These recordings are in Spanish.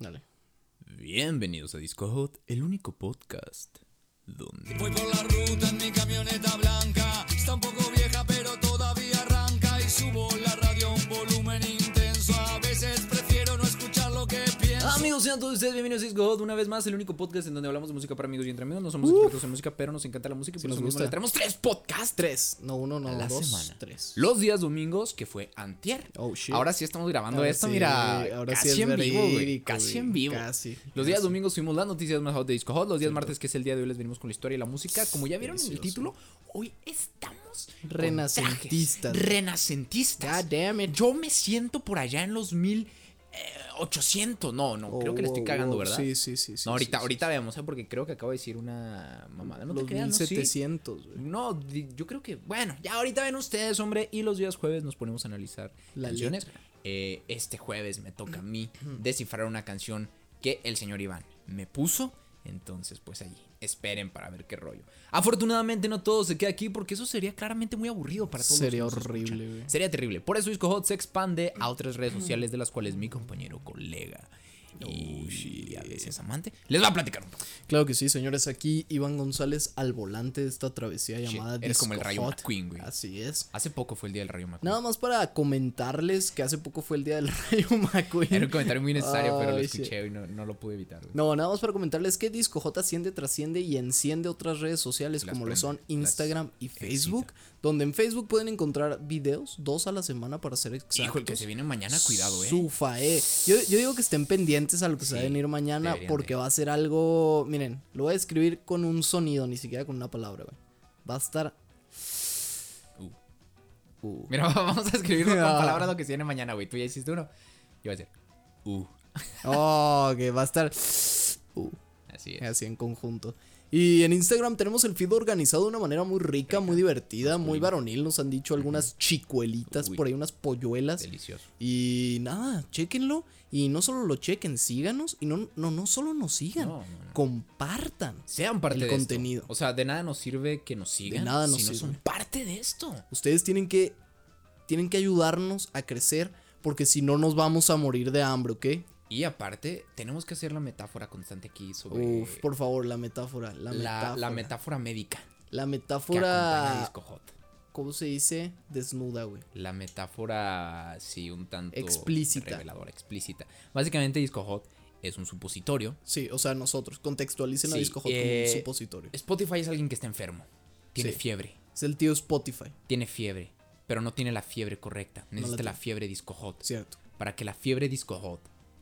Dale. Bienvenidos a Disco Hot, el único podcast donde... Voy por la ruta en mi camioneta blanca. Está un poco Amigos, sean todos ustedes bienvenidos a Disco Hot, una vez más el único podcast en donde hablamos de música para amigos y entre amigos. No somos expertos en música, pero nos encanta la música y por eso mismo le traemos tres podcasts. Tres. No uno, no la dos. semana. Tres. Los días domingos, que fue antier. Oh, shit. Ahora sí estamos grabando Ahora esto, sí, mira, ahora sí casi es en vivo, güey. Casi en vivo. casi, Los días domingos fuimos las noticias más hot de Disco Hot. Los días martes, que es el día de hoy, les venimos con la historia y la música. Como ya vieron en el título, hoy estamos Renacentistas. Renacentistas. God damn it. Yo me siento por allá en los 1800. No, no, creo que le estoy cagando, oh, ¿verdad? Sí, sí, sí. sí, no, ahorita, sí, ahorita veamos, ¿eh? porque creo que acabo de decir una mamada. No te Los creas, no, sí. 1700, güey. No, di- yo creo que, bueno, ya ahorita ven ustedes, hombre, y los días jueves nos ponemos a analizar La canciones. Eh, este jueves me toca a mí descifrar una canción que el señor Iván me puso. Entonces, pues allí, esperen para ver qué rollo. Afortunadamente no todo se queda aquí porque eso sería claramente muy aburrido para todos. los Sería que nos horrible. Sería terrible. Por eso Disco Hot se expande a otras redes sociales de las cuales mi compañero colega Oh, y a veces amante les va a platicar un poco. Claro que sí, señores. Aquí Iván González al volante de esta travesía Shit, llamada eres como el Rayo Hot. McQueen, güey. Así es. Hace poco fue el día del Rayo McQueen. Nada más para comentarles que hace poco fue el día del Rayo McQueen. Era un comentario muy necesario, pero lo sí. escuché y no, no lo pude evitar. güey. No, nada más para comentarles que Disco J asciende, trasciende y enciende otras redes sociales Las como lo son las Instagram y excita. Donde en Facebook pueden encontrar videos, dos a la semana para ser exactos. Hijo, el que se viene mañana, cuidado, eh. Sufae. Yo, yo digo que estén pendientes a lo que se va a Sí, venir mañana porque va a ser algo, miren, lo voy a escribir con un sonido, ni siquiera con una palabra, güey. Va a estar... Uh. Uh. Mira, vamos a escribir con Ah. palabras lo que se viene mañana, güey. Tú ya hiciste uno. Yo voy a decir. Uh. Oh, que va a estar... Uh. Así es. Así en conjunto. Y en Instagram tenemos el feed organizado de una manera muy rica, muy divertida, muy varonil. Nos han dicho algunas chicuelitas, por ahí unas polluelas. Delicioso. Y nada, chequenlo. Y no solo lo chequen, síganos. Y no, no, no solo nos sigan, No, no, no. compartan. Sean parte El de esto. contenido. O sea, de nada nos sirve que nos sigan. nada nos si no sirve. son parte de esto. Ustedes tienen que, tienen que ayudarnos a crecer porque si no nos vamos a morir de hambre, ¿ok? Y aparte, tenemos que hacer la metáfora constante aquí sobre Uf, por favor, la metáfora. La, la, metáfora. la metáfora médica La que a metáfora. Disco Hot. ¿Cómo se dice? Desnuda, güey. La metáfora, sí, un tanto Explícita. reveladora, explícita. Básicamente, Disco Hot es un supositorio. Sí, o sea, nosotros. Contextualicen a Sí, Disco Hot eh, como un supositorio. Spotify es alguien que está enfermo. Tiene Sí. fiebre. Es el tío Spotify, Tiene fiebre. Pero no tiene la fiebre correcta. Necesita tiene. la fiebre Disco Hot. cierto. Para que la fiebre Disco Hot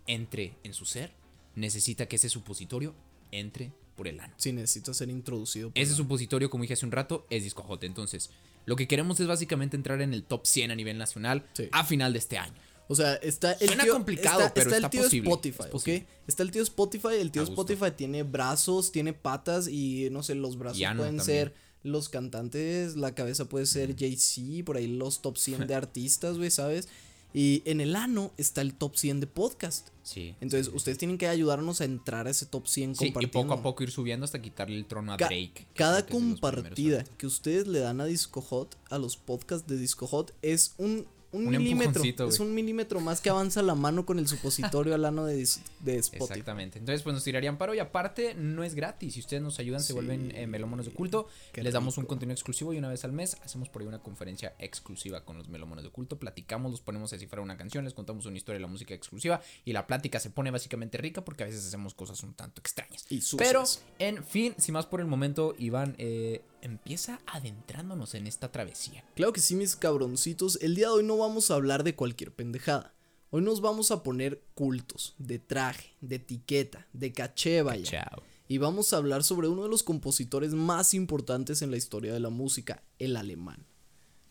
entre en su ser, necesita que ese supositorio entre por el ano. Sí, necesita ser introducido. por Ese supositorio, como dije hace un rato, es Disco. Entonces, lo que queremos es básicamente entrar en el top 100 a nivel nacional Sí. a final de este año. O sea, está el Suena tío, complicado, está, pero está está el tío posible, Spotify, es posible. ¿ok? Está el tío Spotify, el tío. Spotify tiene brazos, tiene patas y no sé, los brazos pueden también. ser los cantantes, la cabeza puede ser Jay-Z, por ahí los top 100 de artistas, güey, ¿sabes? Y en el ano está el top 100 de podcast. Sí. Entonces, ustedes tienen que ayudarnos a entrar a ese top 100 Sí, y poco a poco ir subiendo hasta quitarle el trono a Ca- Drake. Cada compartida que ustedes le dan a Disco Hot, a los podcasts de Disco Hot, es un, un, Un milímetro. Es un milímetro más que avanza la mano con el supositorio al ano de, de Spotify. Exactamente. Entonces, pues nos tirarían paro y aparte no es gratis. Si ustedes nos ayudan, se vuelven eh, melómonos de culto. Qué Les damos un contenido exclusivo y una vez al mes hacemos por ahí una conferencia exclusiva con los melómonos de culto. Platicamos, los ponemos a descifrar una canción, les contamos una historia de la música exclusiva y la plática se pone básicamente rica porque a veces hacemos cosas un tanto extrañas. Y. Pero, en fin, sin más por el momento, Iván eh, empieza adentrándonos en esta travesía. Claro que sí, mis cabroncitos. El día de hoy no vamos a hablar de cualquier pendejada. Hoy nos vamos a poner cultos, de traje, de etiqueta, de caché, vaya. Chao. Y vamos a hablar sobre uno de los compositores más importantes en la historia de la música, el alemán.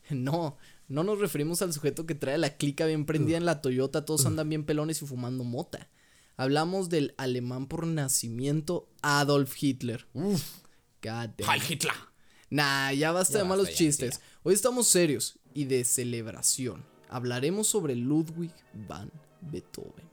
No, no nos referimos al sujeto que trae la clica bien prendida en la Toyota, todos andan bien pelones y fumando mota. Hablamos del alemán por nacimiento Adolf Hitler. Uf. God damn. Heil Hitler. Nah, ya basta Ya de malos basta, ya, chistes. Hoy estamos serios y de celebración. Hablaremos sobre Ludwig van Beethoven.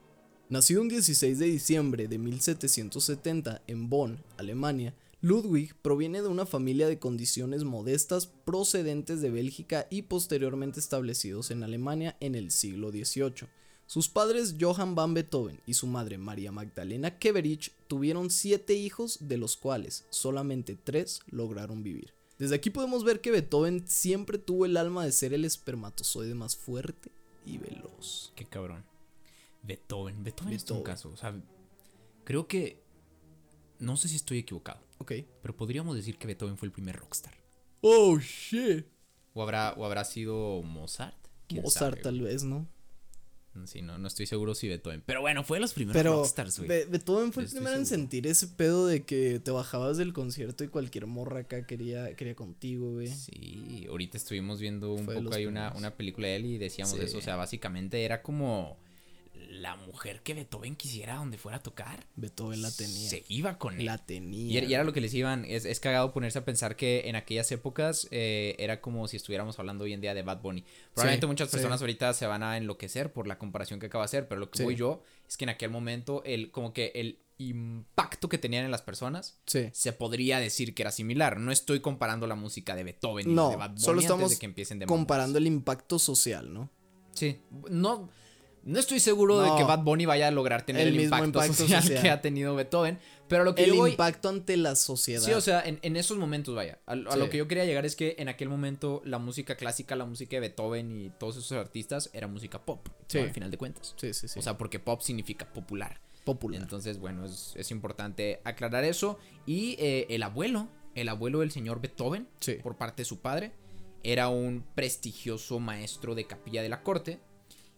Nacido un 16 de diciembre de 1770 en Bonn, Alemania, Ludwig proviene de una familia de condiciones modestas procedentes de Bélgica y posteriormente establecidos en Alemania en el siglo XVIII. Sus padres Johann van Beethoven y su madre María Magdalena Keverich tuvieron siete hijos, de los cuales solamente tres lograron vivir. Desde aquí podemos ver que Beethoven siempre tuvo el alma de ser el espermatozoide más fuerte y veloz. Qué cabrón. Beethoven. Beethoven, es un Beethoven. caso. O sea, creo que. No sé si estoy equivocado. Ok. Pero podríamos decir que Beethoven fue el primer rockstar. Oh, shit. ¿O habrá, o habrá sido Mozart? ¿Quién Mozart sabe, tal vez, ¿no? Sí, no, no estoy seguro si Beethoven. Pero bueno, fue de los primeros Pero rockstars, güey. Be- Beethoven fue el primero en seguro. sentir ese pedo de que te bajabas del concierto y cualquier morra acá quería, quería contigo, güey. Sí, ahorita estuvimos viendo un Fue poco ahí una, una película de él y decíamos Sí. eso. O sea, básicamente era como la mujer que Beethoven quisiera donde fuera a tocar. Beethoven la tenía. Se iba con él. La Y, tenía. era- y era lo que les iban, es, es cagado ponerse a pensar que en aquellas épocas eh, era como si estuviéramos hablando hoy en día de Bad Bunny. Probablemente Sí, muchas sí. personas ahorita se van a enloquecer por la comparación que acaba de hacer, pero lo que Sí. voy yo es que en aquel momento el como que el impacto que tenían en las personas Sí. se podría decir que era similar. No estoy comparando la música de Beethoven No, de Bad Bunny solo antes estamos de que empiecen de Comparando el impacto social, ¿no? Sí, no, no estoy seguro de que Bad Bunny vaya a lograr tener El impacto, impacto social, social. que ha tenido Beethoven, pero lo que El yo voy... impacto ante la sociedad. Sí, o sea, en, en esos momentos, vaya, a, lo que yo quería llegar es que en aquel momento la música clásica, la música de Beethoven y todos esos artistas era música pop, al final de cuentas. sí, sí, sí. O sea, porque pop significa popular. popular. Entonces, bueno, es, es importante aclarar eso. Y eh, el abuelo, el abuelo del señor Beethoven, Sí. por parte de su padre, era un prestigioso maestro de capilla de la corte.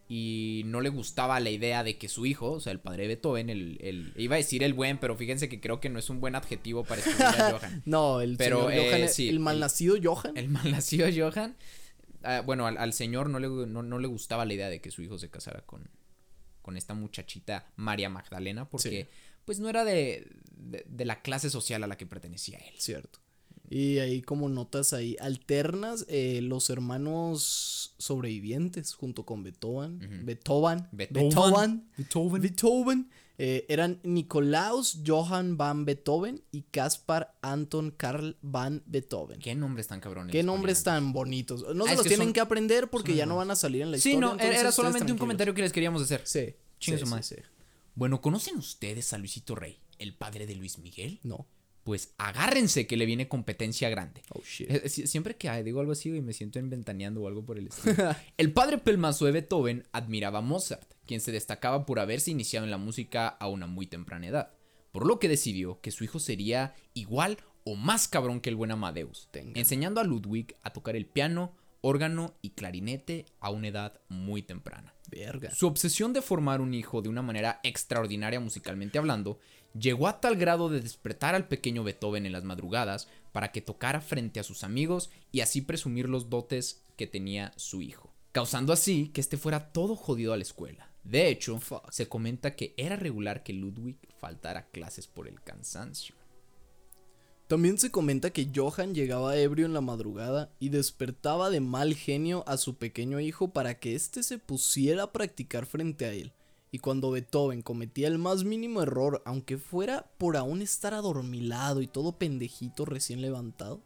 Y no le gustaba la idea de que su hijo, o sea, el padre de Beethoven, el, el- iba a decir el buen, pero fíjense que creo que no es un buen adjetivo para escribir a Johann. no, el Pero, eh, Johann, sí, el el- malnacido Johann. El malnacido Johann, ah, bueno, al, al señor no le, no, no le gustaba la idea de que su hijo se casara con, con esta muchachita María Magdalena, porque Sí. pues no era de, de, de la clase social a la que pertenecía él. Cierto. Y ahí como notas ahí alternas eh, los hermanos sobrevivientes junto con Beethoven, Beethoven, Beethoven. Beethoven, Beethoven, eh, eran Nicolaus Johann van Beethoven y Caspar Anton Karl van Beethoven. ¿Qué nombres tan cabrones? Qué nombres tan bonitos. No Ah, se los que tienen son- que aprender porque ya no van a salir en la Sí, historia. no, entonces era solamente un comentario que les queríamos hacer. Sí. Chingue sí, sí, sí. Bueno, ¿conocen ustedes a Luisito Rey, el padre de Luis Miguel? No. Pues agárrense que le viene competencia grande. Oh shit. Eh, sie- Siempre que digo algo así y me siento inventaneando o algo por el estilo. el padre pelmazo de Beethoven admiraba a Mozart, quien se destacaba por haberse iniciado en la música a una muy temprana edad, por lo que decidió que su hijo sería igual o más cabrón que el buen Amadeus, enseñando a Ludwig a tocar el piano, órgano y clarinete a una edad muy temprana. Verga. Su obsesión de formar un hijo de una manera extraordinaria musicalmente hablando llegó a tal grado de despertar al pequeño Beethoven en las madrugadas para que tocara frente a sus amigos y así presumir los dotes que tenía su hijo, causando así que este fuera todo jodido a la escuela. De hecho, se comenta que era regular que Ludwig faltara clases por el cansancio. También se comenta que Johann llegaba ebrio en la madrugada y despertaba de mal genio a su pequeño hijo para que éste se pusiera a practicar frente a él. Y cuando Beethoven cometía el más mínimo error, aunque fuera por aún estar adormilado y todo pendejito recién levantado,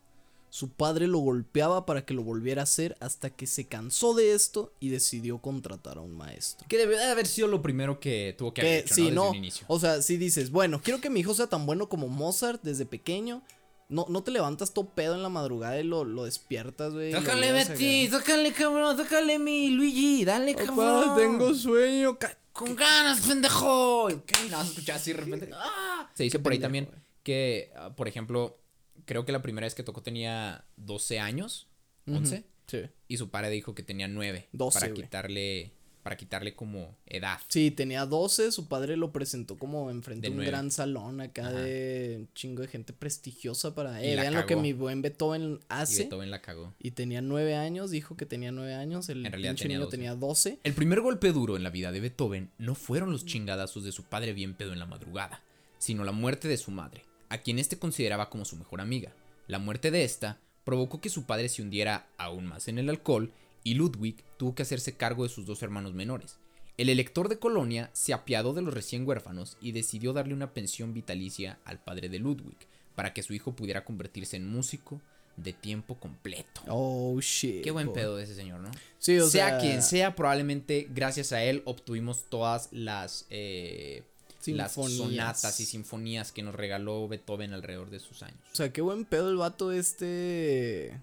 su padre lo golpeaba para que lo volviera a hacer hasta que se cansó de esto y decidió contratar a un maestro. Que debe de haber sido lo primero que tuvo que haber Que hecho, sí, ¿no? Desde no. un inicio. O sea, si dices, bueno, quiero que mi hijo sea tan bueno como Mozart desde pequeño. No, no te levantas todo pedo en la madrugada y lo, lo despiertas, güey. llevas Betty, acá. tócale, cabrón, tócale, mi Luigi, dale, Papá, cabrón. tengo sueño. Con ganas, pendejo. Y No escuchar así de repente. ¡ah! Se dice Qué por ahí pendejo, también que, ah, por ejemplo, creo que la primera vez que tocó tenía 12 años, 11, Sí. y su padre dijo que tenía 9 12, para quitarle para quitarle como edad. Sí, tenía 12, su padre lo presentó como enfrente De un nueve. gran salón acá Ajá. de un chingo de gente prestigiosa para... Y la vean lo que mi buen Beethoven Y hace. Beethoven la cagó. Y tenía nueve años, dijo que tenía nueve años, el En realidad tenía niño 12. tenía 12. El primer golpe duro en la vida de Beethoven no fueron los chingadazos de su padre bien pedo en la madrugada, sino la muerte de su madre, a quien éste consideraba como su mejor amiga. La muerte de esta provocó que su padre se hundiera aún más en el alcohol y Ludwig tuvo que hacerse cargo de sus dos hermanos menores. El elector de Colonia se apiadó de los recién huérfanos y decidió darle una pensión vitalicia al padre de Ludwig, para que su hijo pudiera convertirse en músico, de tiempo completo. Oh, shit. Qué buen boy. pedo de ese señor, ¿no? Sí, o sea, sea, quien sea, probablemente gracias a él obtuvimos todas las, eh, las sonatas y sinfonías que nos regaló Beethoven alrededor de sus años. O sea, qué buen pedo el vato este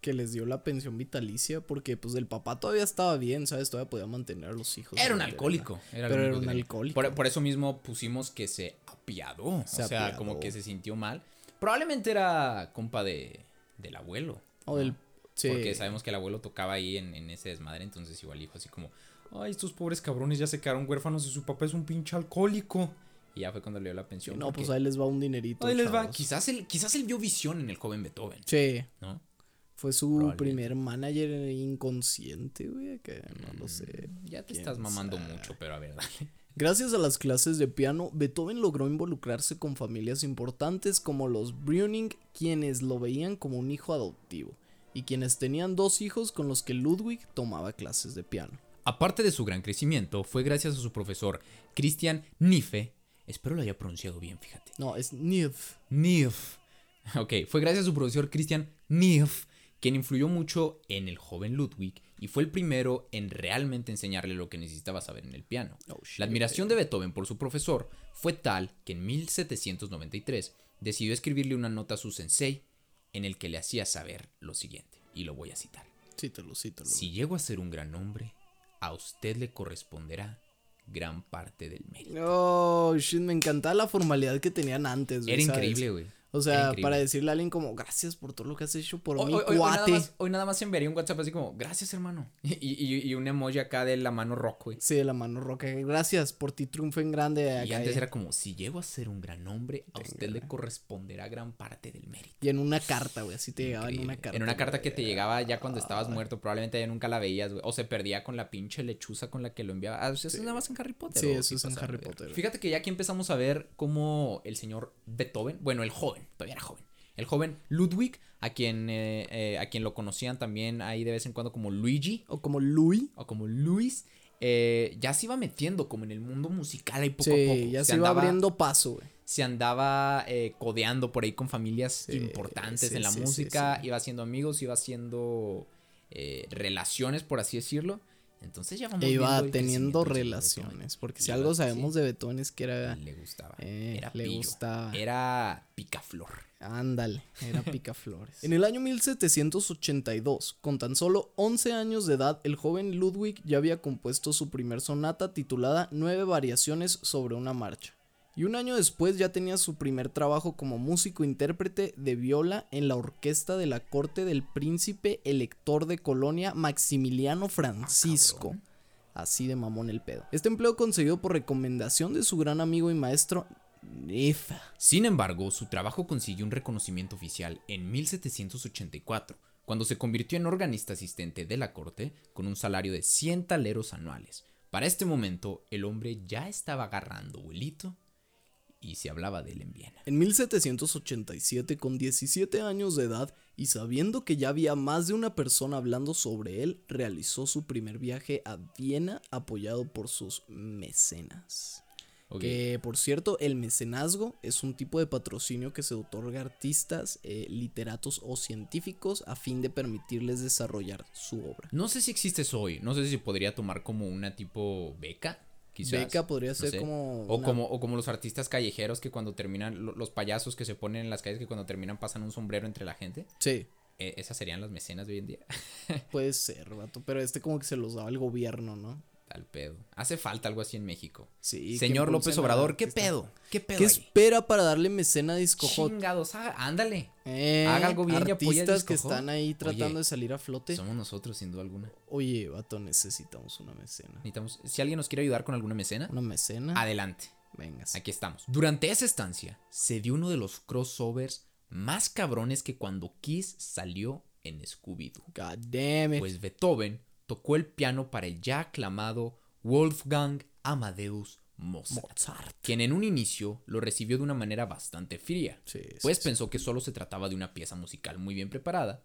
que les dio la pensión vitalicia porque pues el papá todavía estaba bien, ¿sabes? Todavía podía mantener a los hijos. Era un alcohólico. Era Pero era un alcohólico. Por, por eso mismo pusimos que se apiadó. Se o sea, apiadó. como que se sintió mal. Probablemente era compa de, del abuelo. O del... Sí. Porque sabemos que el abuelo tocaba ahí en, en ese desmadre. Entonces igual dijo así como, ay, estos pobres cabrones ya se quedaron huérfanos y su papá es un pinche alcohólico. Y ya fue cuando le dio la pensión. No, porque- pues ahí les va un dinerito. ahí les va. Quizás él, quizás él vio visión en el joven Beethoven, Sí. ¿no? Fue su primer manager inconsciente, güey, que no lo sé. Ya te estás mamando sabe. mucho, pero a ver, dale. Gracias a las clases de piano, Beethoven logró involucrarse con familias importantes como los Brüning, quienes lo veían como un hijo adoptivo, y quienes tenían dos hijos con los que Ludwig tomaba clases de piano. Aparte de su gran crecimiento, fue gracias a su profesor Christian Niefe. Espero lo haya pronunciado bien, fíjate. No, es Nif. Niefe. Ok, fue gracias a su profesor Christian Niefe quien influyó mucho en el joven Ludwig y fue el primero en realmente enseñarle lo que necesitaba saber en el piano. Oh. La admiración de Beethoven por su profesor fue tal que en 1793 decidió escribirle una nota a su sensei en el que le hacía saber lo siguiente, y lo voy a citar. Cítalo, cítalo. Si llego a ser un gran hombre, a usted le corresponderá gran parte del mérito. Oh, shit, me encantaba la formalidad que tenían antes, güey, Era ¿sabes? increíble, güey. O sea, para decirle a alguien como, gracias por todo lo que has hecho por Hoy, mi hoy- hoy- hoy nada más, hoy nada más enviaría un WhatsApp así como, gracias hermano. Y, y- y un emoji acá de la mano rock, güey. Sí, de la mano roca. Gracias por ti triunfo en grande. Y antes eh. era como, si llego a ser un gran hombre, a usted le corresponderá gran parte del mérito. Y en una carta, güey. Así te llegaba en una carta. En una carta que te llegaba ya cuando estabas muerto, probablemente ya nunca la veías, güey. O se perdía con la pinche lechuza con la que lo enviaba. Ah, o sea, eso es nada más en Harry Potter. Sí, ¿o eso es en Harry? Potter. Fíjate que ya aquí empezamos a ver cómo el señor Beethoven, bueno, el joven, todavía era joven. El joven Ludwig, a quien, eh, eh, a quien lo conocían también ahí de vez en cuando como Luigi O como Louis. o como Luis, eh, ya se iba metiendo como en el mundo musical ahí poco a poco. ya se, iba andaba- abriendo paso, güey. se andaba eh, codeando por ahí con familias Sí, importantes sí, en la música, iba haciendo amigos, iba haciendo eh, relaciones, por así decirlo. Entonces ya vamos E iba teniendo relaciones. Porque si algo sabemos sí. de Beethoven es que era. Le gustaba. Eh, era le pillo, gustaba. Era picaflor. Ándale, era picaflores. en el año 1782, con tan solo 11 años de edad, el joven Ludwig ya había compuesto su primer sonata titulada Nueve variaciones sobre una marcha. Y un año después ya tenía su primer trabajo como músico intérprete de viola en la orquesta de la corte del príncipe elector de Colonia Maximiliano Francisco. cabrón. Así de mamón el pedo. Este empleo conseguido por recomendación de su gran amigo y maestro Nefa. Sin embargo, su trabajo consiguió un reconocimiento oficial en 1784, cuando se convirtió en organista asistente de la corte con un salario de 100 taleros anuales. Para este momento, el hombre ya estaba agarrando vuelito y se hablaba de él en Viena. En 1787, con 17 años de edad y sabiendo que ya había más de una persona hablando sobre él, realizó su primer viaje a Viena apoyado por sus mecenas. Que por cierto, el mecenazgo es un tipo de patrocinio que se otorga a artistas, eh, literatos o científicos a fin de permitirles desarrollar su obra. No sé si existe eso hoy, no sé si podría tomar como una tipo beca. Quizás, Beca podría no ser sé. como O, una- como o como los artistas callejeros que cuando terminan, lo- los payasos que se ponen en las calles que cuando terminan pasan un sombrero entre la gente. Sí, Eh, esas serían las mecenas de hoy en día. puede ser, vato, pero este como que se los daba el gobierno, ¿no? Tal pedo. Hace falta algo así en México. Sí. Señor López Obrador, ¿qué artistas. pedo? ¿Qué pedo? ¿Qué ahí? espera para darle mecena a Disco Hot? Chingados, haga- ándale. Eh, Haga algo bien y apoya a artistas que están ahí tratando Oye, de salir a flote. Somos nosotros, sin duda alguna. Oye, vato, necesitamos una mecena. Necesitamos, si alguien nos quiere ayudar con alguna mecena, Una mecena. adelante. Venga. sí. Aquí estamos. Durante esa estancia se dio uno de los crossovers más cabrones que cuando Kiss salió en Scooby-Doo. God damn it. Pues Beethoven tocó el piano para el ya aclamado Wolfgang Amadeus Mozart, Mozart. quien en un inicio lo recibió de una manera bastante fría, Sí, pues sí. pensó que solo se trataba de una pieza musical muy bien preparada,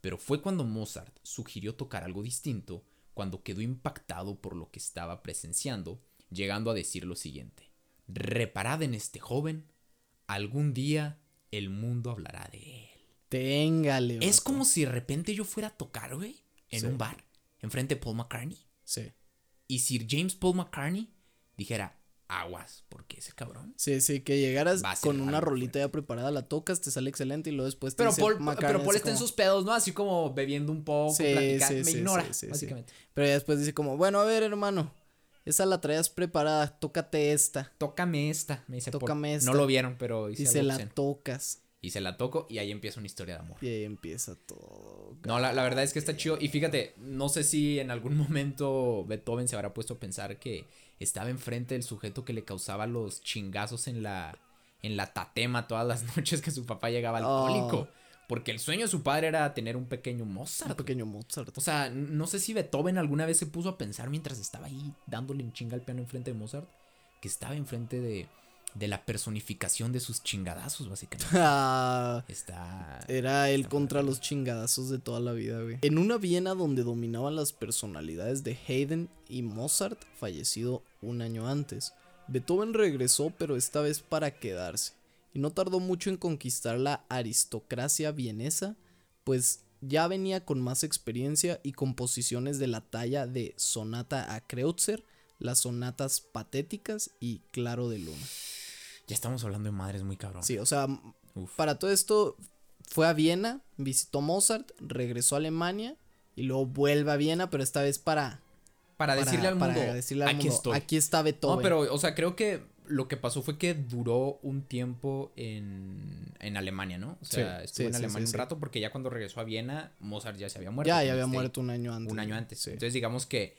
pero fue cuando Mozart sugirió tocar algo distinto cuando quedó impactado por lo que estaba presenciando, llegando a decir lo siguiente, reparad en este joven, algún día el mundo hablará de él. Téngale, Es como si de repente yo fuera a tocar, güey, en un bar, enfrente de Paul McCartney. Sí. Y Sir James Paul McCartney dijera, aguas, porque ese cabrón. Sí, sí, que llegaras con una rolita ya preparada, la tocas, te sale excelente y luego después te Pero dice Paul, McCartney pero Paul está en sus pedos, ¿no? Así como bebiendo un poco, Sí, platicando. sí, me sí, ignora, básicamente. Pero ya después dice como, bueno, a ver, hermano, esa la traías preparada, tócate esta. Tócame esta, me dice Paul. Tócame esta. No lo vieron, pero hice Y se la tocas. Y se la toco y ahí empieza una historia de amor. Y ahí empieza todo. No, la, la verdad es que está chido. Y fíjate, no sé si en algún momento Beethoven se habrá puesto a pensar que estaba enfrente del sujeto que le causaba los chingazos en la, en la tatema todas las noches que su papá llegaba alcohólico. Oh. Porque el sueño de su padre era tener un pequeño Un Mozart. pequeño Mozart. O sea, no sé si Beethoven alguna vez se puso a pensar mientras estaba ahí dándole un chinga al piano enfrente de Mozart, que estaba enfrente de, de la personificación de sus chingadazos, básicamente. Ah, Está... Era él contra los chingadazos de toda la vida, güey. En una Viena donde dominaban las personalidades de Haydn y Mozart, fallecido un año antes. Beethoven regresó, pero esta vez para quedarse. Y no tardó mucho en conquistar la aristocracia vienesa, pues ya venía con más experiencia y composiciones de la talla de Sonata a Kreutzer, las sonatas patéticas y Claro de Luna. Ya estamos hablando de madres muy cabrón. Sí, o sea, Uf. para todo esto fue a Viena, visitó Mozart, regresó a Alemania y luego vuelve a Viena, pero esta vez para, Para, para- decirle al para mundo, decirle al aquí mundo, estoy. aquí está Beethoven. No, pero, o sea, creo que lo que pasó fue que duró un tiempo en, en Alemania, ¿no? O sea, Sí, estuvo sí, en Alemania sí, un rato porque ya cuando regresó a Viena, Mozart ya se había muerto. ya, ya había este- muerto un año antes. un año antes. Sí. Entonces, digamos que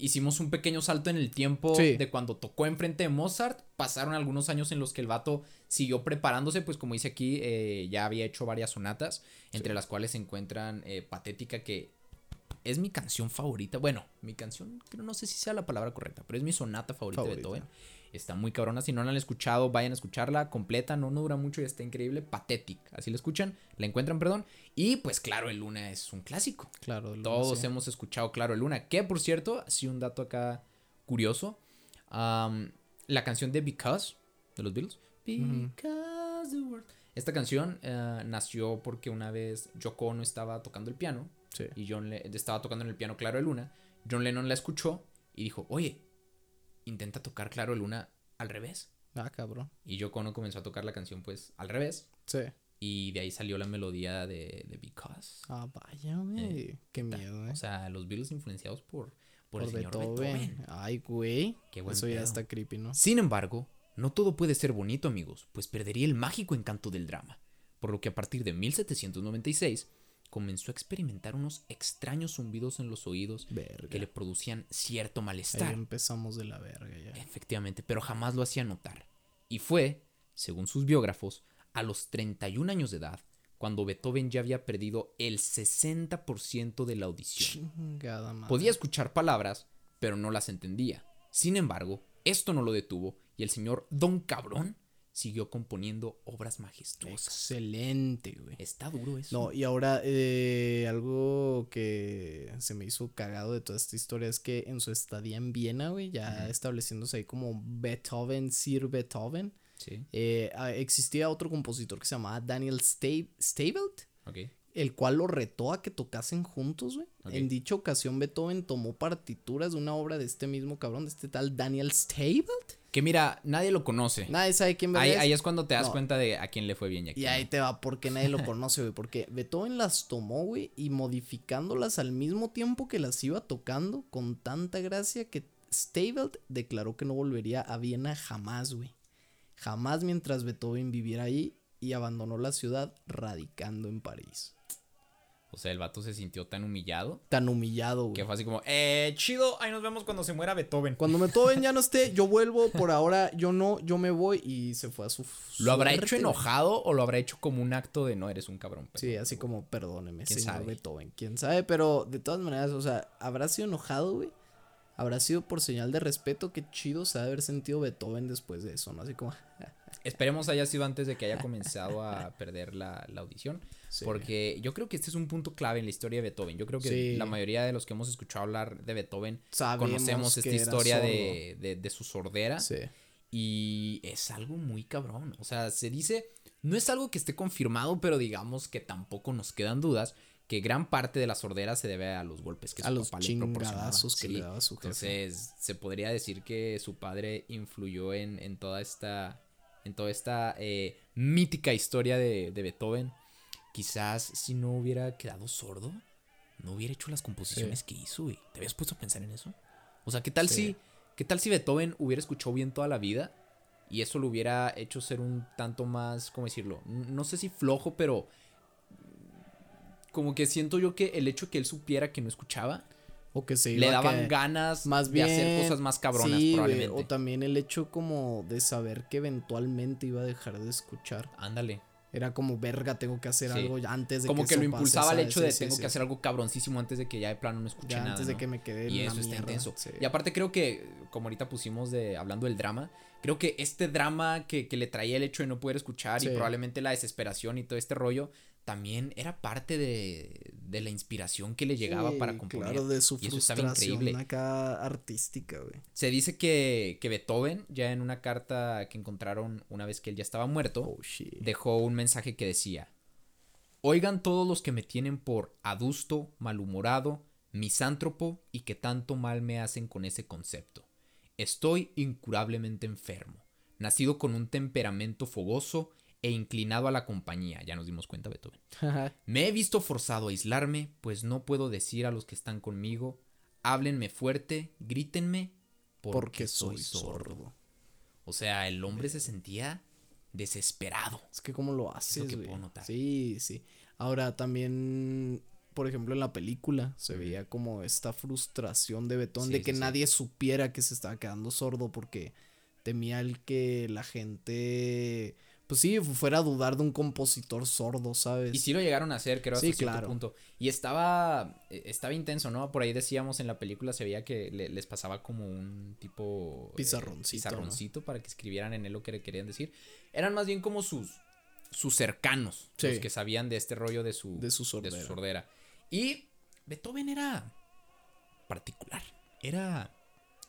hicimos un pequeño salto en el tiempo Sí. de cuando tocó enfrente de Mozart. Pasaron algunos años en los que el vato siguió preparándose, pues como dice aquí, eh, ya había hecho varias sonatas, entre las cuales se encuentran eh, Patética, que es mi canción favorita. Bueno, mi canción, creo no sé si sea la palabra correcta, pero es mi sonata favorita, Favorita. de Beethoven. Está muy cabrona. Si no la han escuchado, vayan a escucharla completa. No, no dura mucho y está increíble. Pathetic. Así la escuchan, la encuentran, perdón. Y pues claro, el Luna es un clásico. Claro, lo- Todos sí. hemos escuchado Claro el Luna. Que por cierto, así un dato acá curioso. la canción de Because de los Beatles. Because the world. Esta canción eh, nació porque una vez Yoko Ono estaba tocando el piano Sí. y John Le- estaba tocando en el piano Claro de Luna. John Lennon la escuchó y dijo, oye, intenta tocar Claro Luna al revés. Ah, cabrón. Y Yoko Ono comenzó a tocar la canción pues al revés. Sí. Y de ahí salió la melodía de, de Because. Ah, vaya, güey. Qué miedo, eh. O sea, los Beatles influenciados por, por, Por el señor Beethoven. Beethoven. Ay, güey. Qué buen Eso ya pedo. está creepy, ¿no? Sin embargo, no todo puede ser bonito, amigos, pues perdería el mágico encanto del drama, por lo que a partir de 1796 comenzó a experimentar unos extraños zumbidos en los oídos Verga. que le producían cierto Ahí malestar. empezamos de la verga ya. Efectivamente, pero jamás lo hacía notar. Y fue, según sus biógrafos, a los 31 años de edad, cuando Beethoven ya había perdido el 60% de la audición. Chingada madre. Podía escuchar palabras, pero no las entendía. Sin embargo, esto no lo detuvo y el señor Don Cabrón siguió componiendo obras majestuosas. Excelente, güey. Está duro eso. No, y ahora eh, algo que se me hizo cagado de toda esta historia es que en su estadía en Viena, güey, ya estableciéndose ahí como Beethoven, Sir Beethoven, Sí, eh, existía otro compositor que se llamaba Daniel Sta- Stabelt, el cual lo retó a que tocasen juntos, güey. En dicha ocasión Beethoven tomó partituras de una obra de este mismo cabrón, de este tal Daniel Stabelt. Que mira, nadie lo conoce. Nadie sabe quién Ahí, es. ahí es cuando te das No. cuenta de a quién le fue bien y a quién Y ahí te va, porque nadie lo conoce, güey. Porque Beethoven las tomó, güey, y modificándolas al mismo tiempo que las iba tocando, con tanta gracia que Stabelt declaró que no volvería a Viena jamás, güey. Jamás mientras Beethoven viviera ahí y abandonó la ciudad radicando en París. O sea, el vato se sintió tan humillado Tan humillado, güey. que fue así como, eh, chido, ahí nos vemos cuando se muera Beethoven. Cuando Beethoven ya no esté, yo vuelvo, por ahora yo no, yo me voy y se fue a su. ¿Lo habrá suerte, hecho güey. enojado o lo habrá hecho como un acto de no eres un cabrón? Sí, perdón"? así como, perdóneme, ¿Quién señor sabe? Beethoven. Quién sabe, pero de todas maneras, o sea, ¿habrá sido enojado, güey? ¿Habrá sido por señal de respeto? Qué chido se ha de haber sentido Beethoven después de eso, ¿no? Así como, Esperemos haya sido antes de que haya comenzado a perder la, la audición. Sí. Porque yo creo que este es un punto clave en la historia de Beethoven. Yo creo que Sí. la mayoría de los que hemos escuchado hablar de Beethoven Sabemos conocemos esta historia de, de- de su sordera. sí. Y es algo muy cabrón. O sea, se dice, No es algo que esté confirmado, pero digamos que tampoco nos quedan dudas que gran parte de la sordera se debe a los golpes que A su los papá le proporcionaba. que le daba su jefe. Entonces, se podría decir que su padre influyó en, en toda esta en toda esta eh, mítica historia de, de Beethoven. Quizás si no hubiera quedado sordo, no hubiera hecho las composiciones que hizo, güey. ¿Te habías puesto a pensar en eso? O sea, ¿qué tal Sí. si qué tal si Beethoven hubiera escuchado bien toda la vida y eso lo hubiera hecho ser un tanto más, ¿cómo decirlo? No sé si flojo, pero como que siento yo que el hecho que él supiera que no escuchaba O que se le iba daban ganas más de bien hacer cosas más cabronas sí, probablemente. o también el hecho como de saber que eventualmente iba a dejar de escuchar. Ándale. Era como verga, tengo que hacer Sí. algo ya antes de Como que, eso lo pase", impulsaba el hecho de Sí, sí, tengo que hacer algo cabroncísimo antes de que ya de plano no escuche ya nada. antes de que me quede Y eso está intenso. Y aparte creo que, como ahorita pusimos de hablando del drama, creo que este drama que, que le traía el hecho de no poder escuchar y probablemente la desesperación y todo este rollo, también era parte de, de la inspiración que le llegaba Sí, para componer. Claro, de su y eso estaba frustración increíble. acá artística, güey. Se dice que, que Beethoven, ya en una carta que encontraron una vez que él ya estaba muerto, Oh dejó un mensaje que decía, Oigan todos los que me tienen por adusto, malhumorado, misántropo y que tanto mal me hacen con ese concepto. Estoy incurablemente enfermo, nacido con un temperamento fogoso e inclinado a la compañía, ya nos dimos cuenta Beethoven. Me he visto forzado a aislarme, pues no puedo decir a los que están conmigo, háblenme fuerte, grítenme, porque, Porque soy sordo. sordo. O sea, el hombre se sentía desesperado. Es que cómo lo haces, que güey. puedo notar. Sí, sí. Ahora también, por ejemplo, en la película se veía como esta frustración de Betón Sí, de que sí, sí. nadie supiera que se estaba quedando sordo porque temía el que la gente, pues sí, fuera a dudar de un compositor sordo, ¿sabes? Y sí lo llegaron a hacer, creo, hasta Sí, cierto claro. punto. Y estaba, eh, estaba intenso, ¿no? Por ahí decíamos en la película, se veía que le- les pasaba como un tipo... eh, Pizarroncito, pizarroncito para que escribieran en él lo que le querían decir. Eran más bien como sus, sus cercanos, Sí. los que sabían de este rollo de su, De su sordera. sordera. Y Beethoven era particular, era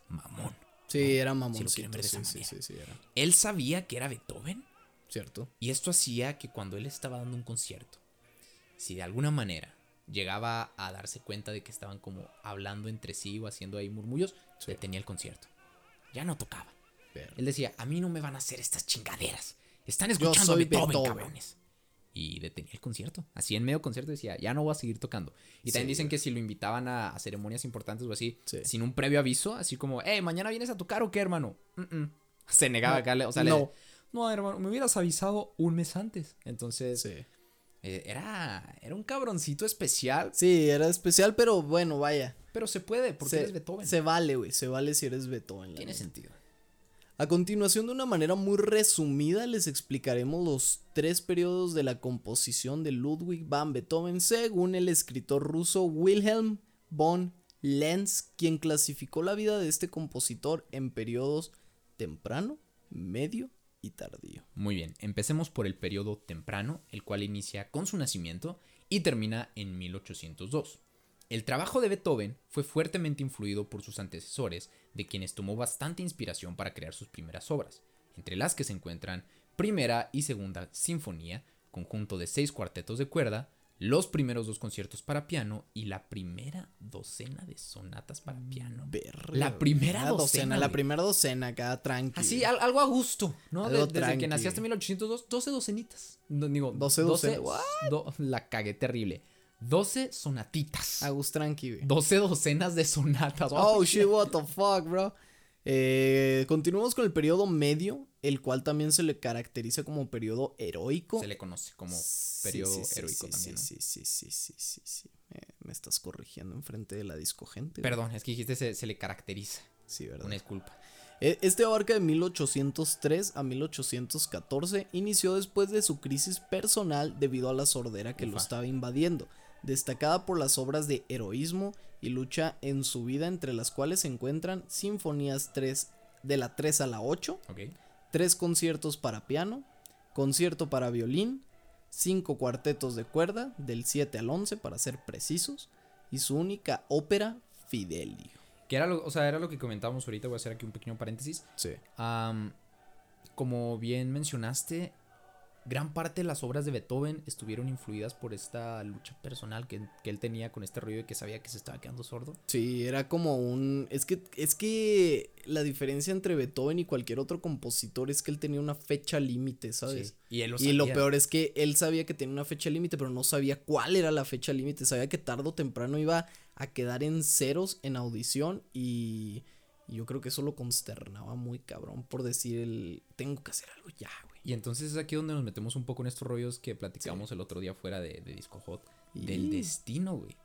mamón. Sí, era Si de sí, sí, sí, sí, era. Él sabía que era Beethoven Cierto. y esto hacía que cuando él estaba dando un concierto, si de alguna manera llegaba a darse cuenta de que estaban como hablando entre sí o haciendo ahí murmullos, detenía el concierto. Ya no tocaba. Pero- Él decía, a mí no me van a hacer estas chingaderas. Están escuchando a Beethoven, Beethoven". cabrones. Y detenía el concierto. Así en medio concierto decía, ya no voy a seguir tocando. Y también dicen güey. que si lo invitaban a, a ceremonias importantes o así, Sí. sin un previo aviso, así como, hey, mañana vienes a tocar o qué, hermano. Mm, mm. Se negaba No, le- o sea, le- no. no, hermano, me hubieras avisado un mes antes. Entonces, Sí. eh, era, era un cabroncito especial, Sí, era especial, pero bueno, vaya. pero se puede, porque se, eres Beethoven. se vale, güey. Se vale si eres Beethoven. Tiene sentido. A continuación, de una manera muy resumida, les explicaremos los tres periodos de la composición de Ludwig van Beethoven según el escritor ruso Wilhelm von Lenz, quien clasificó la vida de este compositor en periodos temprano, medio y tardío. Muy bien, empecemos por el periodo temprano, el cual inicia con su nacimiento y termina en 1802. El trabajo de Beethoven fue fuertemente influido por sus antecesores, de quienes tomó bastante inspiración para crear sus primeras obras, entre las que se encuentran Primera y Segunda Sinfonía, conjunto de seis cuartetos de cuerda, los primeros dos conciertos para piano y la primera docena de sonatas para piano. Verga, La primera docena, La primera docena, acá tranqui. Así, al- algo a gusto, ¿no? De- desde que nací hasta güey. 1802, 12 docenitas. No, digo, 12 docenas, do- la cagué terrible. 12 sonatitas. Agus tranqui, güey. 12 docenas de sonatas. Oh shit, what the fuck, bro. Eh, continuamos con el periodo medio, el cual también se le caracteriza como periodo heroico. Se le conoce como periodo sí, sí, heroico también. ¿no? Sí, sí, sí, sí, sí, sí. Eh, me estás corrigiendo enfrente de la disco gente. güey. Perdón, es que dijiste se, se le caracteriza. Sí, ¿verdad? Una disculpa. E- Este abarca de 1803 a 1814. Inició después de su crisis personal debido a la sordera que lo estaba invadiendo, destacada por las obras de heroísmo y lucha en su vida, entre las cuales se encuentran Sinfonías 3 de la 3 a la 8, Ok. Tres conciertos para piano, concierto para violín, cinco cuartetos de cuerda, del 7 al 11 para ser precisos, y su única ópera, Fidelio. Que era lo, o sea, era lo que comentábamos ahorita. Voy a hacer aquí un pequeño paréntesis. Sí. Como bien mencionaste, gran parte de las obras de Beethoven estuvieron influidas por esta lucha personal que, que él tenía con este rollo de que sabía que se estaba quedando sordo. Sí, era como un. Es que, es que la diferencia entre Beethoven y cualquier otro compositor es que él tenía una fecha límite, ¿sabes? Sí, Y él lo Y lo peor es que él sabía que tenía una fecha límite, pero no sabía cuál era la fecha límite. Sabía que tarde o temprano iba a quedar en ceros en audición y, y yo creo que eso lo consternaba muy cabrón por decir el tengo que hacer algo ya, güey. Y entonces es aquí donde nos metemos un poco en estos rollos que platicamos el otro día fuera de, de Disco Hot. Del destino, güey.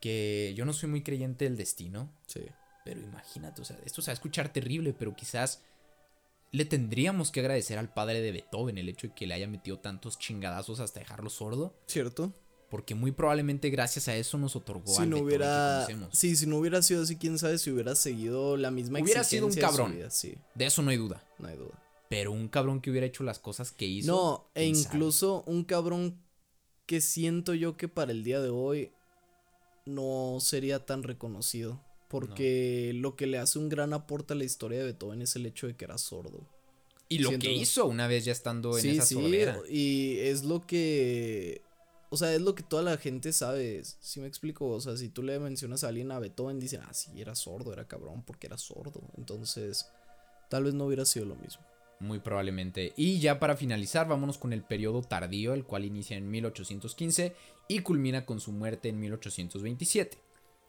Que yo no soy muy creyente del destino. Sí. Pero imagínate, o sea, esto se va a escuchar terrible, pero quizás le tendríamos que agradecer al padre de Beethoven el hecho de que le haya metido tantos chingadazos hasta dejarlo sordo. ¿Cierto? Porque muy probablemente gracias a eso nos otorgó Si no hubiera. que conocemos. Sí, si no hubiera sido así, quién sabe si hubiera seguido la misma Hubiera sido un exigencia de cabrón. vida, Sí, De eso no hay duda. no hay duda. Pero un cabrón que hubiera hecho las cosas que hizo. No, e sabe. incluso un cabrón que siento yo que para el día de hoy no sería tan reconocido. Porque lo que le hace un gran aporte a la historia de Beethoven es el hecho de que era sordo. Y lo siento- que hizo una vez ya estando en sí, esa sí, sordera. y es lo que... O sea, es lo que toda la gente sabe, si me explico? O sea, si tú le mencionas a alguien a Beethoven, dicen, ah, sí, era sordo, era cabrón, porque era sordo. Entonces, tal vez no hubiera sido lo mismo. Muy probablemente. Y ya para finalizar, vámonos con el periodo tardío, el cual inicia en 1815 y culmina con su muerte en 1827.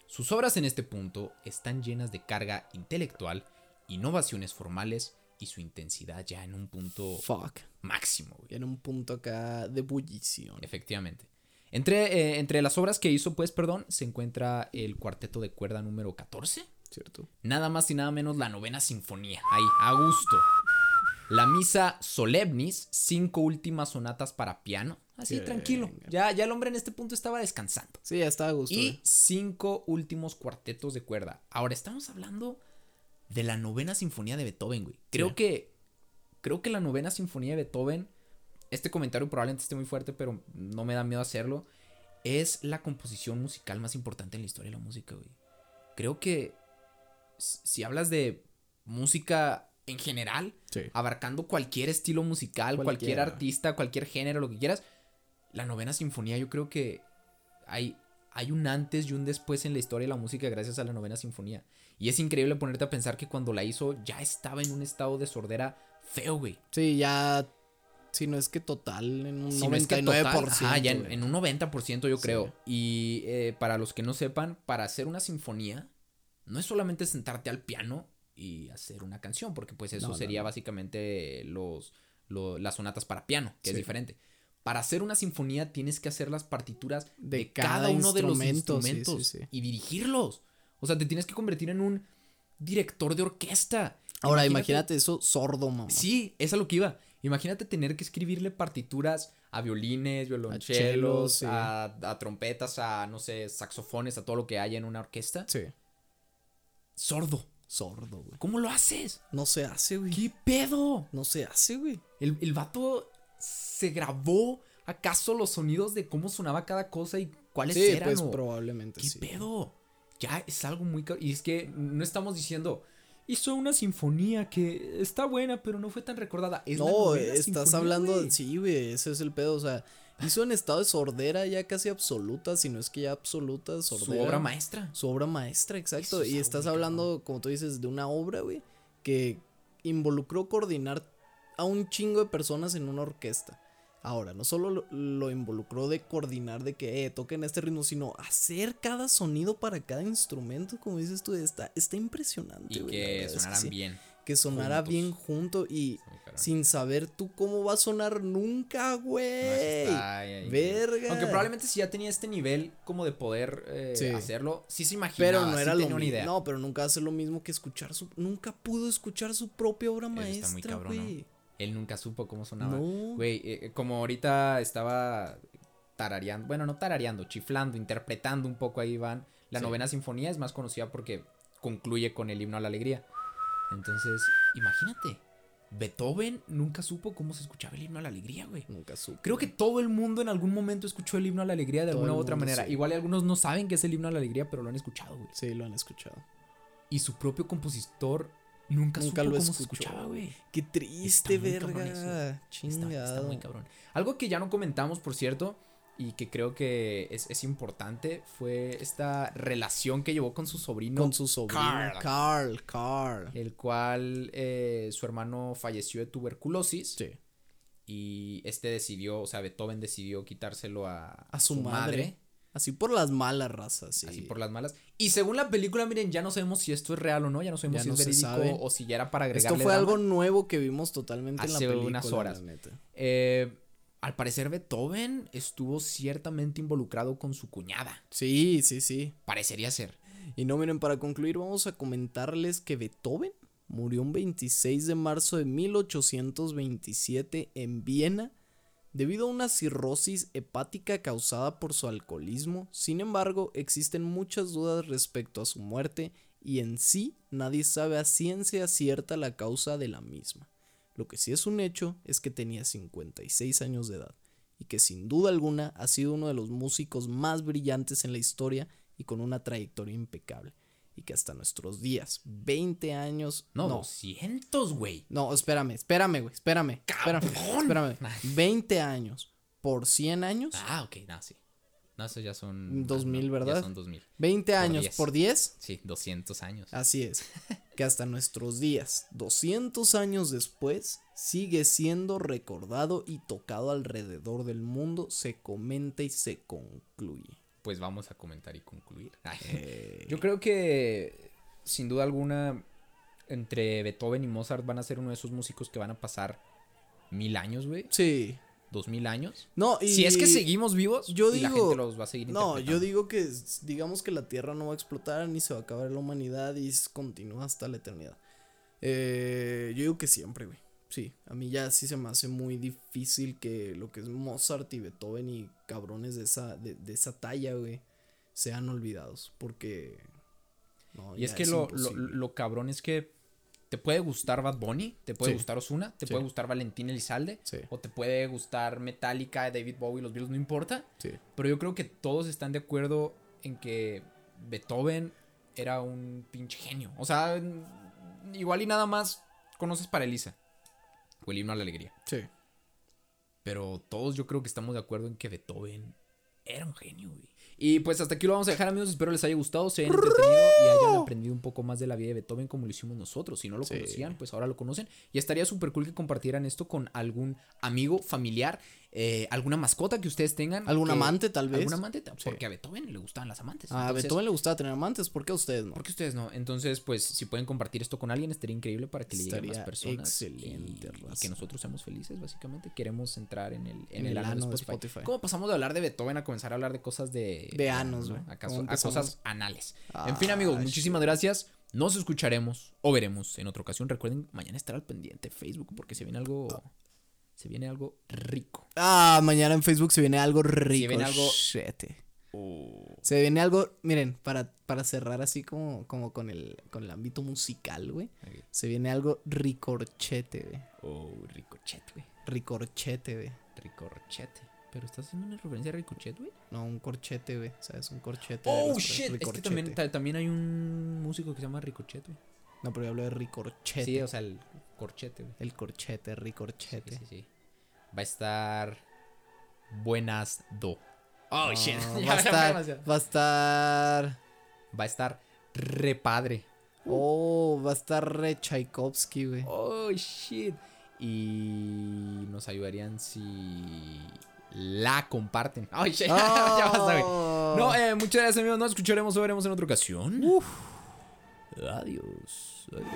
Sus obras en este punto están llenas de carga intelectual, innovaciones formales y su intensidad ya en un punto Fuck. máximo. güey. En un punto acá de bullición. Efectivamente. Entre, eh, entre las obras que hizo, pues, perdón, se encuentra el cuarteto de cuerda número 14. ¿Cierto? Nada más y nada menos la novena sinfonía. Ahí, a gusto. La misa Solemnis, cinco últimas sonatas para piano. Así, tranquilo. Ya, ya el hombre en este punto estaba descansando. Sí, ya estaba a gusto. Y eh. cinco últimos cuartetos de cuerda. Ahora, estamos hablando de la novena sinfonía de Beethoven, güey. Creo Sí. que. Creo que la novena sinfonía de Beethoven. Este comentario probablemente esté muy fuerte, pero no me da miedo hacerlo. Es la composición musical más importante en la historia de la música, güey. Creo que. Si hablas de música en general, Sí. abarcando cualquier estilo musical, cualquier artista, cualquier género, lo que quieras. La novena sinfonía, yo creo que hay, hay un antes y un después en la historia de la música gracias a la novena sinfonía. Y es increíble ponerte a pensar que cuando la hizo ya estaba en un estado de sordera feo, güey. Sí, ya. Si no es que total, en un Si no es que 99%. total, ajá, ya en, en un 90% yo Sí. creo. Y eh, para los que no sepan, para hacer una sinfonía, no es solamente sentarte al piano y hacer una canción, porque pues eso No, no, sería no. básicamente los, lo- las sonatas para piano, que es diferente. Para hacer una sinfonía tienes que hacer las partituras de, De cada, cada uno de los sí, instrumentos sí, sí. y dirigirlos. O sea, te tienes que convertir en un director de orquesta. Ahora, imagínate eso sordo, mamá. Sí, es a lo que iba. Imagínate tener que escribirle partituras a violines, chelos, violonchelos, sí. a, a trompetas, a, no sé, saxofones, a todo lo que haya en una orquesta. Sí. Sordo. Sordo, güey. ¿Cómo lo haces? No se hace, güey. ¿Qué pedo? No se hace, güey. El, el vato se grabó acaso los sonidos de cómo sonaba cada cosa y cuáles Sí, eran. pues o- probablemente ¿Qué sí. pedo? Ya es algo muy... cab- Y es que no estamos diciendo... Hizo una sinfonía que está buena, pero no fue tan recordada. Es No, estás sinfonía, hablando. güey. Sí, güey, ese es el pedo. O sea, hizo en estado de sordera ya casi absoluta, si no es que ya absoluta, Su sordera. obra maestra. Su obra maestra, exacto. Es Y estás hablando, como tú dices, de una obra, güey, que involucró coordinar a un chingo de personas en una orquesta. Ahora, no solo lo, lo involucró de coordinar de que eh, toquen este ritmo, sino hacer cada sonido para cada instrumento, como dices tú, está, está impresionante. Y que verdad es que sonaran sí. bien. Que sonara juntos. bien junto y sin saber tú cómo va a sonar nunca, No, güey. ahí, verga. Aunque probablemente si ya tenía este nivel como de poder eh, Sí. hacerlo, sí se imaginaba. Pero no sí era lo tenía una mismo. idea. No, pero nunca hace lo mismo que escuchar su. Nunca pudo escuchar su propia obra Eso maestra, está muy cabrón, ¿no? güey. Él nunca supo cómo sonaba. No. Güey, eh, como ahorita estaba tarareando, bueno, no tarareando, chiflando, interpretando un poco ahí van. La Sí. novena sinfonía es más conocida porque concluye con el himno a la alegría. Entonces, imagínate, Beethoven nunca supo cómo se escuchaba el himno a la alegría, güey. Nunca supo. Creo que todo el mundo en algún momento escuchó el himno a la alegría de Todo alguna u otra manera. sí. Igual algunos no saben qué es el himno a la alegría, pero lo han escuchado, güey. Sí, lo han escuchado. Y su propio compositor nunca, Nunca supo lo cómo se escuchó. escuchaba, güey. Qué triste, Está muy cabrón verga. eso. Está, Chingado. está muy cabrón. Algo que ya no comentamos, por cierto, y que creo que es, es importante, fue esta relación que llevó con su sobrino. Con su sobrino. Carl. Carl, Carl. El cual eh, su hermano falleció de tuberculosis. Sí. Y este decidió, o sea, Beethoven decidió quitárselo a, A su, madre. Así por las malas razas, sí. Así por las malas. Y según la película, miren, ya no sabemos si esto es real o no, ya no sabemos Ya si no es verídico o si ya era para agregarle Esto fue drama. algo nuevo que vimos totalmente en la Hace película. unas horas. Eh, al parecer Beethoven estuvo ciertamente involucrado con su cuñada. Sí, sí, sí. Parecería ser. Y no, miren, para concluir, vamos a comentarles que Beethoven murió un 26 de marzo de 1827 en Viena debido a una cirrosis hepática causada por su alcoholismo. Sin embargo, existen muchas dudas respecto a su muerte y en sí nadie sabe a ciencia cierta la causa de la misma. Lo que sí es un hecho es que tenía 56 años de edad y que sin duda alguna ha sido uno de los músicos más brillantes en la historia y con una trayectoria impecable. Y que hasta nuestros días, 20 años... No, no, 200, güey. no, espérame, espérame, güey, espérame, espérame, espérame. 20 años por 100 años, Ah, ok, no, sí. No, esos ya son... 2000, no, ¿verdad? Ya son 2000. 20 años 10. por 10, Sí, 200 años. así es. Que hasta nuestros días, 200 años después, sigue siendo recordado y tocado alrededor del mundo, se comenta y se concluye. Pues vamos a comentar y concluir. Eh, Yo creo que, sin duda alguna, entre Beethoven y Mozart van a ser uno de esos músicos que van a pasar mil años, güey. sí. Dos mil años. No, y Si es que seguimos vivos, yo y la digo- gente los va a seguir No, yo digo que digamos que la Tierra no va a explotar ni se va a acabar la humanidad y continúa hasta la eternidad. Eh, yo digo que siempre, güey. Sí, a mí ya sí se me hace muy difícil que lo que es Mozart y Beethoven y cabrones de esa, de, de esa talla, güey, sean olvidados. Porque... no, Y es que lo, lo, lo cabrón es que te puede gustar Bad Bunny, te puede Sí. gustar Osuna, te Sí. puede gustar Valentín Elizalde, Sí. o te puede gustar Metallica, David Bowie, los Beatles, no importa. Sí. Pero yo creo que todos están de acuerdo en que Beethoven era un pinche genio. O sea, igual y nada más conoces para Elisa. El himno a la alegría. Sí. Pero todos yo creo que estamos de acuerdo en que Beethoven era un genio, güey. Y pues hasta aquí lo vamos a dejar, amigos. Espero les haya gustado, se hayan entretenido y hayan aprendido un poco más de la vida de Beethoven como lo hicimos nosotros. Si no lo Sí. conocían, pues ahora lo conocen. Y estaría súper cool que compartieran esto con algún amigo, familiar, eh, alguna mascota que ustedes tengan. ¿Algún que- amante, tal vez? Algún amante, Sí. porque a Beethoven le gustaban las amantes. A Entonces, Beethoven le gustaba tener amantes, ¿por qué a ustedes no? ¿Por qué ustedes no? Entonces, pues, si pueden compartir esto con alguien, estaría increíble para que le llegue a más personas. excelente, y, que nosotros seamos felices, básicamente. Queremos entrar en el, en En el, el ano de ano de Spotify. Spotify. ¿Cómo pasamos de hablar de Beethoven a comenzar a hablar de cosas de... De anos, ¿no? güey. A, caso- ¿Cómo a cosas anales. en fin, amigos, Ah, muchísimas gracias. Nos escucharemos o veremos en otra ocasión. Recuerden mañana estar al pendiente Facebook porque se viene algo... Se viene algo rico. Ah, mañana en Facebook se viene algo rico. viene algo- shete. Se viene algo, miren, para, para cerrar así como, como con el con el ámbito musical, güey. Se viene algo ricorchete, güey. Oh, ricochet, güey. Ricorchete, güey. Ricorchete. Pero estás haciendo una referencia a ricochet, güey. No, un corchete, güey. ¿Sabes? Un corchete. Oh, shit. Es que ricorchete. también, ta- también hay un músico que se llama Ricochet, güey. No, pero yo hablo de ricorchete. Sí, o sea, el corchete, güey. el corchete, ricorchete. sí, sí. Va a estar. Buenas do. Oh, Ah, shit. va a estar, va a estar. Va a estar repadre. Oh, va a estar re Tchaikovsky, güey. Oh, shit. Y nos ayudarían si la comparten. Oh, shit. ya basta, güey. Oh. No, eh, muchas gracias, amigos. Nos escucharemos o veremos en otra ocasión. Adiós. Adiós.